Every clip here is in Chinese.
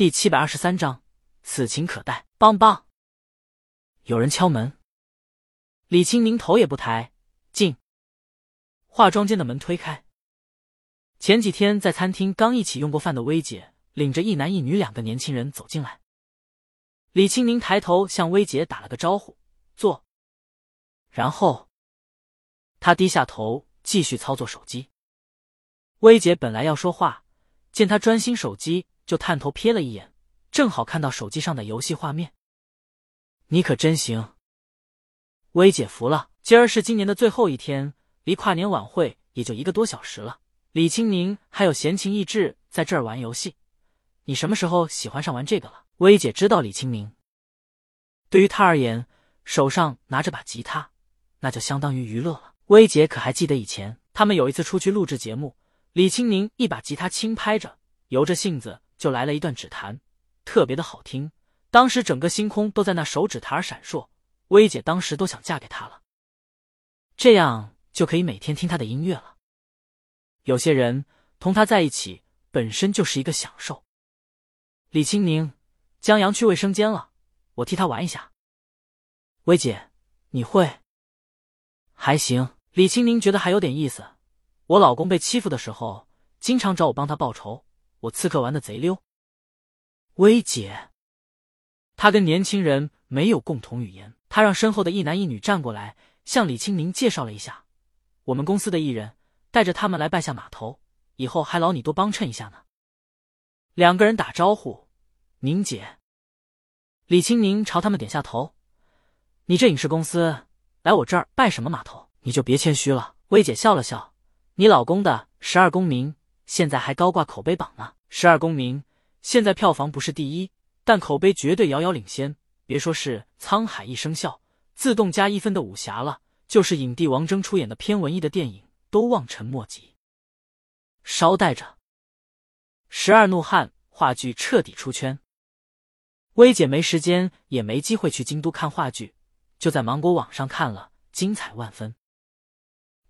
第七百二十三章，此情可待。邦邦，有人敲门。李青宁头也不抬，进。化妆间的门推开。前几天在餐厅刚一起用过饭的薇姐，领着一男一女两个年轻人走进来。李青宁抬头向薇姐打了个招呼，坐。然后，他低下头继续操作手机。薇姐本来要说话，见他专心手机，就探头瞥了一眼，正好看到手机上的游戏画面。你可真行，薇姐服了。今儿是今年的最后一天，离跨年晚会也就一个多小时了。李青宁还有闲情逸致在这儿玩游戏，你什么时候喜欢上玩这个了？薇姐知道李青宁，对于他而言，手上拿着把吉他，那就相当于娱乐了。薇姐可还记得以前他们有一次出去录制节目，李青宁一把吉他轻拍着，由着性子就来了一段指弹，特别的好听。当时整个星空都在那手指弹闪烁，薇姐当时都想嫁给他了，这样就可以每天听他的音乐了。有些人同他在一起本身就是一个享受。李青宁，江阳去卫生间了，我替他玩一下。薇姐，你会？还行。李青宁觉得还有点意思。我老公被欺负的时候，经常找我帮他报仇。我刺客玩的贼溜。薇姐，他跟年轻人没有共同语言。他让身后的一男一女站过来，向李青宁介绍了一下我们公司的艺人。带着他们来拜下码头，以后还劳你多帮衬一下呢。两个人打招呼，宁姐。李青宁朝他们点下头。你这影视公司来我这儿拜什么码头？你就别谦虚了。薇姐笑了笑。你老公的《十二公民》现在还高挂口碑榜呢。《十二公民》现在票房不是第一，但口碑绝对遥遥领先。别说是沧海一声笑，自动加一分的武侠了，就是影帝王峥出演的偏文艺的电影。都望尘莫及。稍待着，《十二怒汉》话剧彻底出圈。薇姐没时间，也没机会去京都看话剧，就在芒果网上看了，精彩万分。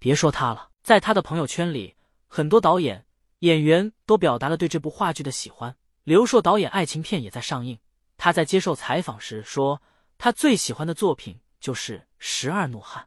别说他了，在他的朋友圈里，很多导演、演员都表达了对这部话剧的喜欢。刘硕导演爱情片也在上映，他在接受采访时说，他最喜欢的作品就是《十二怒汉》，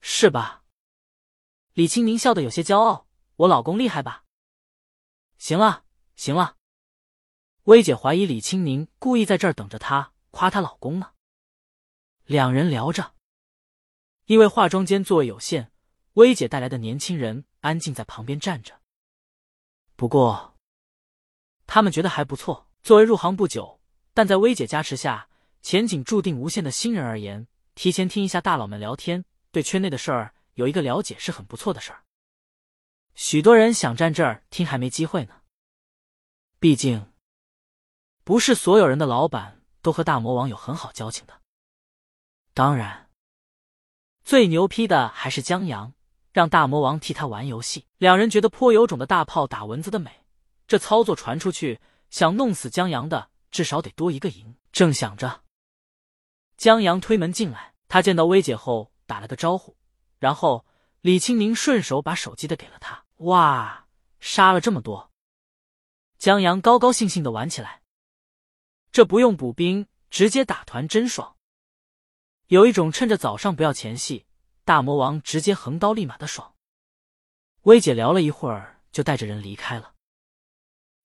是吧？李青宁笑得有些骄傲：“我老公厉害吧？”行了，行了。薇姐怀疑李青宁故意在这儿等着她夸她老公呢。两人聊着，因为化妆间座位有限，薇姐带来的年轻人安静在旁边站着。不过，他们觉得还不错。作为入行不久，但在薇姐加持下前景注定无限的新人而言，提前听一下大佬们聊天，对圈内的事儿。有一个了解是很不错的事儿。许多人想站这儿听，还没机会呢。毕竟，不是所有人的老板都和大魔王有很好交情的。当然，最牛批的还是江阳，让大魔王替他玩游戏。两人觉得颇有种的大炮打蚊子的美。这操作传出去，想弄死江阳的至少得多一个赢。正想着，江阳推门进来，他见到薇姐后打了个招呼。然后李青宁顺手把手机的给了他。哇，杀了这么多！江阳高高兴兴的玩起来。这不用补兵，直接打团真爽。有一种趁着早上不要前戏，大魔王直接横刀立马的爽。薇姐聊了一会儿，就带着人离开了。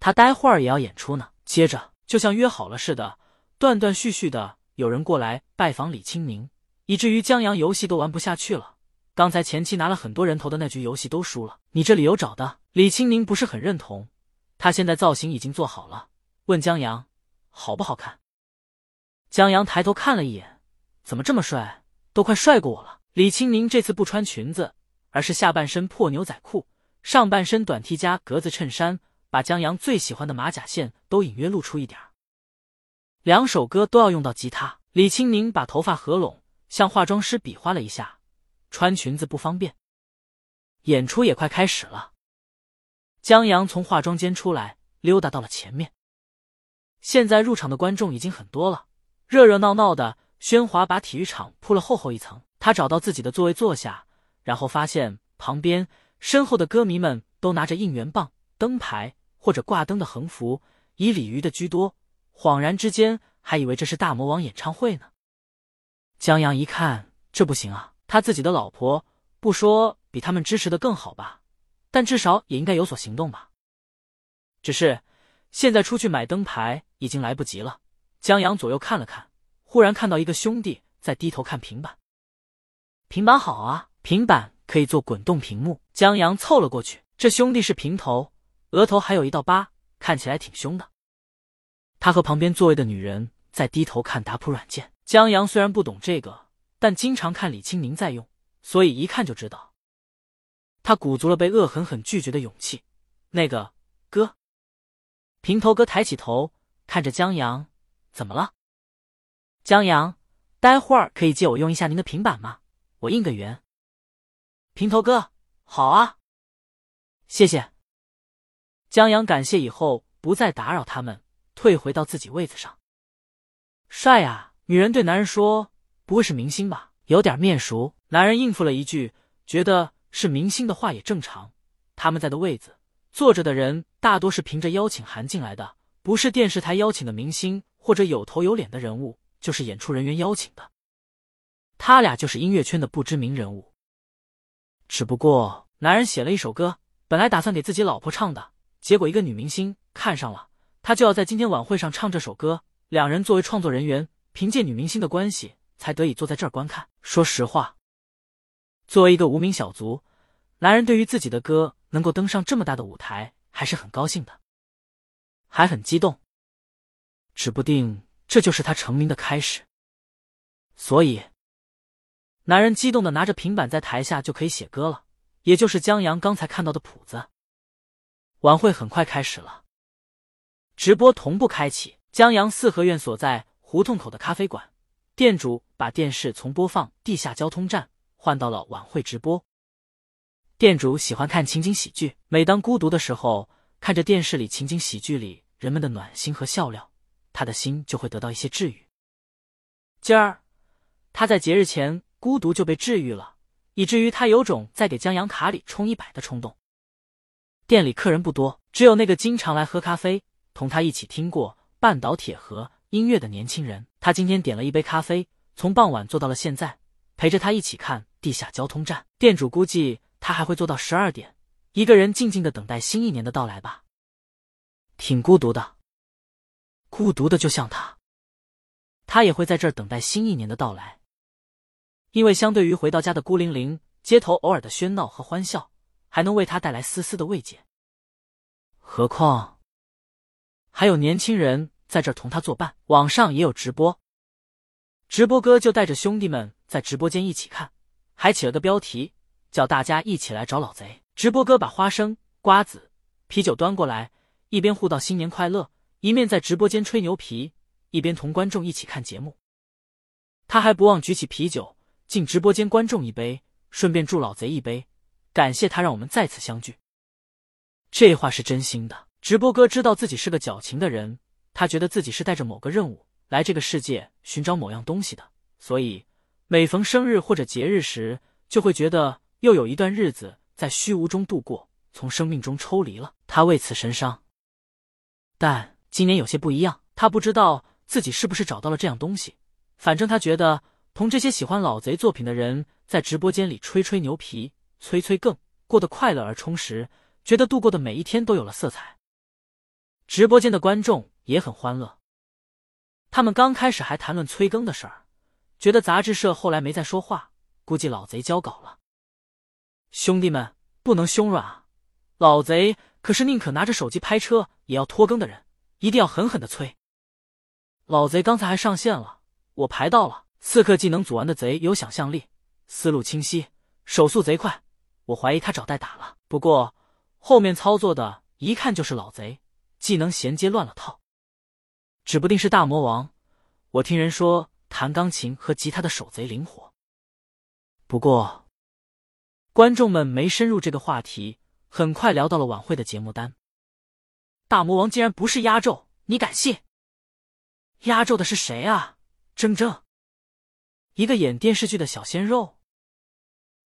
他待会儿也要演出呢。接着就像约好了似的，断断续续的有人过来拜访李青宁，以至于江阳游戏都玩不下去了。刚才前期拿了很多人头的那局游戏都输了，你这里有找的？李青宁不是很认同，他现在造型已经做好了，问江阳好不好看。江阳抬头看了一眼，怎么这么帅，都快帅过我了。李青宁这次不穿裙子，而是下半身破牛仔裤，上半身短 T 加格子衬衫，把江阳最喜欢的马甲线都隐约露出一点。两首歌都要用到吉他，李青宁把头发合拢，向化妆师比划了一下。穿裙子不方便，演出也快开始了。江阳从化妆间出来，溜达到了前面。现在入场的观众已经很多了，热热闹闹的喧哗，把体育场铺了厚厚一层。他找到自己的座位坐下，然后发现旁边身后的歌迷们都拿着应援棒、灯牌或者挂灯的横幅，以鲤鱼的居多，恍然之间还以为这是大魔王演唱会呢。江阳一看，这不行啊！他自己的老婆不说比他们支持的更好吧，但至少也应该有所行动吧。只是现在出去买灯牌已经来不及了。江阳左右看了看，忽然看到一个兄弟在低头看平板。平板好啊，平板可以做滚动屏幕。江阳凑了过去，这兄弟是平头，额头还有一道疤，看起来挺凶的。他和旁边座位的女人在低头看打谱软件。江阳虽然不懂这个，但经常看李青宁在用，所以一看就知道。他鼓足了被恶狠狠拒绝的勇气。那个哥，平头哥抬起头看着江阳。怎么了，江阳？待会儿可以借我用一下您的平板吗？我应个援。平头哥，好啊，谢谢。江阳感谢以后不再打扰他们，退回到自己位子上。帅呀！女人对男人说：“不会是明星吧？有点面熟。”男人应付了一句，觉得是明星的话也正常。他们在的位子坐着的人大多是凭着邀请函进来的，不是电视台邀请的明星。或者有头有脸的人物，就是演出人员邀请的。他俩就是音乐圈的不知名人物。只不过，男人写了一首歌，本来打算给自己老婆唱的，结果一个女明星看上了，他就要在今天晚会上唱这首歌。两人作为创作人员，凭借女明星的关系，才得以坐在这儿观看。说实话，作为一个无名小卒，男人对于自己的歌能够登上这么大的舞台，还是很高兴的，还很激动。指不定这就是他成名的开始，所以，男人激动的拿着平板在台下就可以写歌了，也就是江阳刚才看到的谱子。晚会很快开始了，直播同步开启。江阳四合院所在胡同口的咖啡馆，店主把电视从播放地下交通站换到了晚会直播。店主喜欢看情景喜剧，每当孤独的时候，看着电视里情景喜剧里人们的暖心和笑料。他的心就会得到一些治愈。今儿他在节日前孤独就被治愈了，以至于他有种在给江阳卡里充一百的冲动。店里客人不多，只有那个经常来喝咖啡、同他一起听过半岛铁盒音乐的年轻人。他今天点了一杯咖啡，从傍晚坐到了现在，陪着他一起看地下交通站。店主估计他还会坐到十二点，一个人静静的等待新一年的到来吧。挺孤独的。孤独的就像他，他也会在这儿等待新一年的到来。因为相对于回到家的孤零零，街头偶尔的喧闹和欢笑，还能为他带来丝丝的慰藉。何况还有年轻人在这儿同他作伴，网上也有直播，直播哥就带着兄弟们在直播间一起看，还起了个标题叫“大家一起来找老贼”。直播哥把花生、瓜子、啤酒端过来，一边互道新年快乐。一面在直播间吹牛皮，一边同观众一起看节目。他还不忘举起啤酒敬直播间观众一杯，顺便祝老贼一杯，感谢他让我们再次相聚。这话是真心的。直播哥知道自己是个矫情的人，他觉得自己是带着某个任务来这个世界寻找某样东西的，所以每逢生日或者节日时，就会觉得又有一段日子在虚无中度过，从生命中抽离了。他为此神伤，但。今年有些不一样，他不知道自己是不是找到了这样东西。反正他觉得同这些喜欢老贼作品的人在直播间里吹吹牛皮、催催更，过得快乐而充实，觉得度过的每一天都有了色彩。直播间的观众也很欢乐，他们刚开始还谈论催更的事儿，觉得杂志社后来没再说话，估计老贼交稿了。兄弟们不能胸软啊，老贼可是宁可拿着手机拍车也要拖更的人。一定要狠狠的催！老贼刚才还上线了，我排到了。刺客技能组完的贼有想象力，思路清晰，手速贼快。我怀疑他找代打了，不过后面操作的一看就是老贼，技能衔接乱了套，指不定是大魔王。我听人说弹钢琴和吉他的手贼灵活。不过观众们没深入这个话题，很快聊到了晚会的节目单。大魔王竟然不是压轴，你敢信？压轴的是谁啊？铮铮，一个演电视剧的小鲜肉。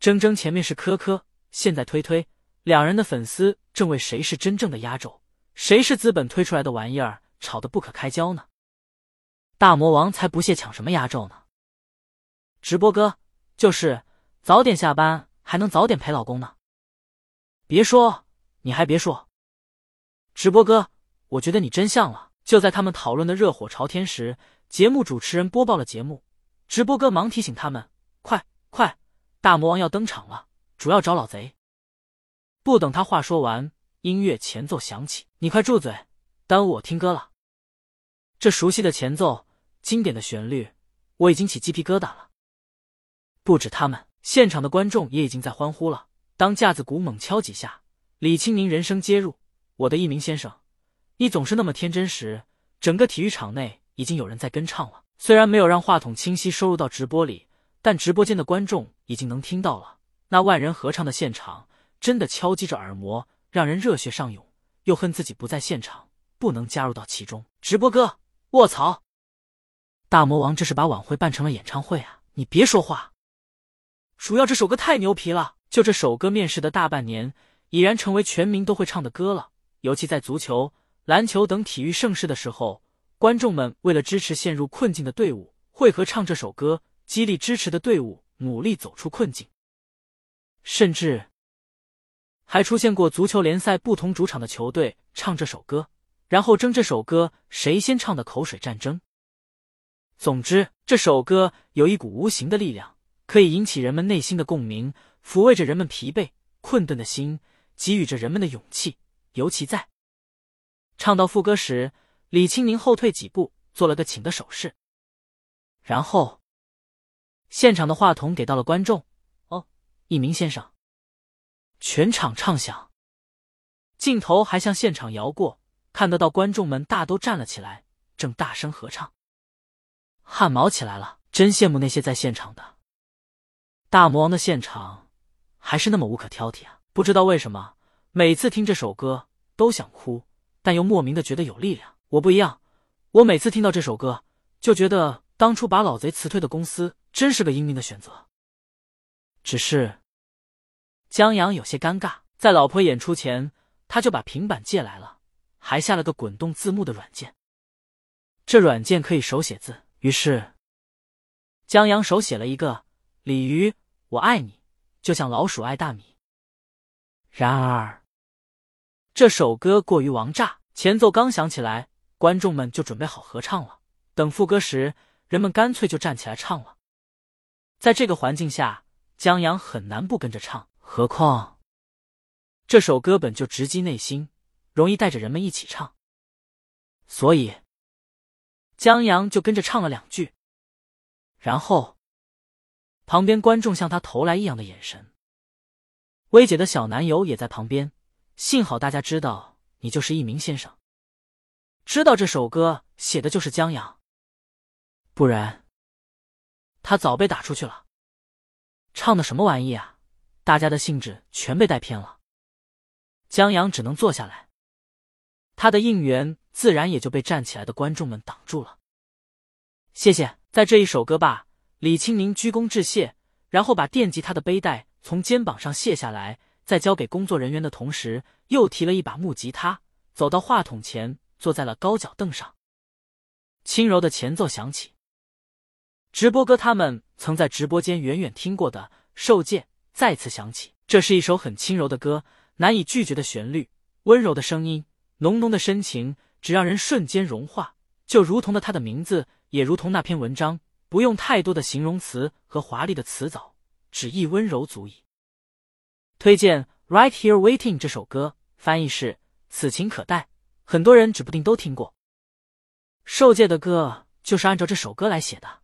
铮铮前面是科科，现在推推，两人的粉丝正为谁是真正的压轴，谁是资本推出来的玩意儿，吵得不可开交呢？大魔王才不屑抢什么压轴呢！直播哥就是早点下班，还能早点陪老公呢。别说，你还别说，直播哥，我觉得你真像了。就在他们讨论的热火朝天时，节目主持人播报了节目，直播哥忙提醒他们：“快快，大魔王要登场了，主要找老贼。”不等他话说完，音乐前奏响起，你快住嘴，耽误我听歌了。这熟悉的前奏。经典的旋律，我已经起鸡皮疙瘩了。不止他们，现场的观众也已经在欢呼了。当架子鼓猛敲几下，李青宁人声接入：“我的一鸣先生，你总是那么天真。”时，整个体育场内已经有人在跟唱了。虽然没有让话筒清晰收入到直播里，但直播间的观众已经能听到了。那万人合唱的现场，真的敲击着耳膜，让人热血上涌。又恨自己不在现场，不能加入到其中。直播哥，卧槽！大魔王这是把晚会办成了演唱会啊！你别说话，主要这首歌太牛皮了。就这首歌面世的大半年，已然成为全民都会唱的歌了。尤其在足球、篮球等体育盛世的时候，观众们为了支持陷入困境的队伍，会合唱这首歌，激励支持的队伍努力走出困境。甚至还出现过足球联赛不同主场的球队唱这首歌，然后争这首歌谁先唱的口水战争。总之，这首歌有一股无形的力量，可以引起人们内心的共鸣，抚慰着人们疲惫困顿的心，给予着人们的勇气。尤其在唱到副歌时，李青宁后退几步，做了个请的手势，然后现场的话筒给到了观众。哦，一鸣先生，全场唱响，镜头还向现场摇过，看得到观众们大都站了起来，正大声合唱。汗毛起来了，真羡慕那些在现场的。大魔王的现场还是那么无可挑剔啊！不知道为什么，每次听这首歌都想哭，但又莫名的觉得有力量。我不一样，我每次听到这首歌，就觉得当初把老贼辞退的公司真是个英明的选择。只是江阳有些尴尬，在老婆演出前，他就把平板借来了，还下了个滚动字幕的软件。这软件可以手写字。于是，江阳手写了一个“鲤鱼，我爱你”，就像老鼠爱大米。然而，这首歌过于王炸，前奏刚响起来，观众们就准备好合唱了。等副歌时，人们干脆就站起来唱了。在这个环境下，江阳很难不跟着唱。何况，这首歌本就直击内心，容易带着人们一起唱，所以。江阳就跟着唱了两句，然后旁边观众向他投来异样的眼神。薇姐的小男友也在旁边，幸好大家知道你就是一名先生，知道这首歌写的就是江阳，不然他早被打出去了。唱的什么玩意啊！大家的兴致全被带偏了。江阳只能坐下来，他的应援。自然也就被站起来的观众们挡住了。谢谢，在这一首歌罢，李青宁鞠躬致谢，然后把电吉他的背带从肩膀上卸下来，在交给工作人员的同时，又提了一把木吉他，走到话筒前，坐在了高脚凳上。轻柔的前奏响起，直播哥他们曾在直播间远远听过的《受戒》再次响起。这是一首很轻柔的歌，难以拒绝的旋律，温柔的声音，浓浓的深情。只让人瞬间融化，就如同的他的名字，也如同那篇文章，不用太多的形容词和华丽的词藻，只一温柔足矣。推荐《Right Here Waiting》这首歌，翻译是“此情可待”，很多人指不定都听过。受戒的歌就是按照这首歌来写的。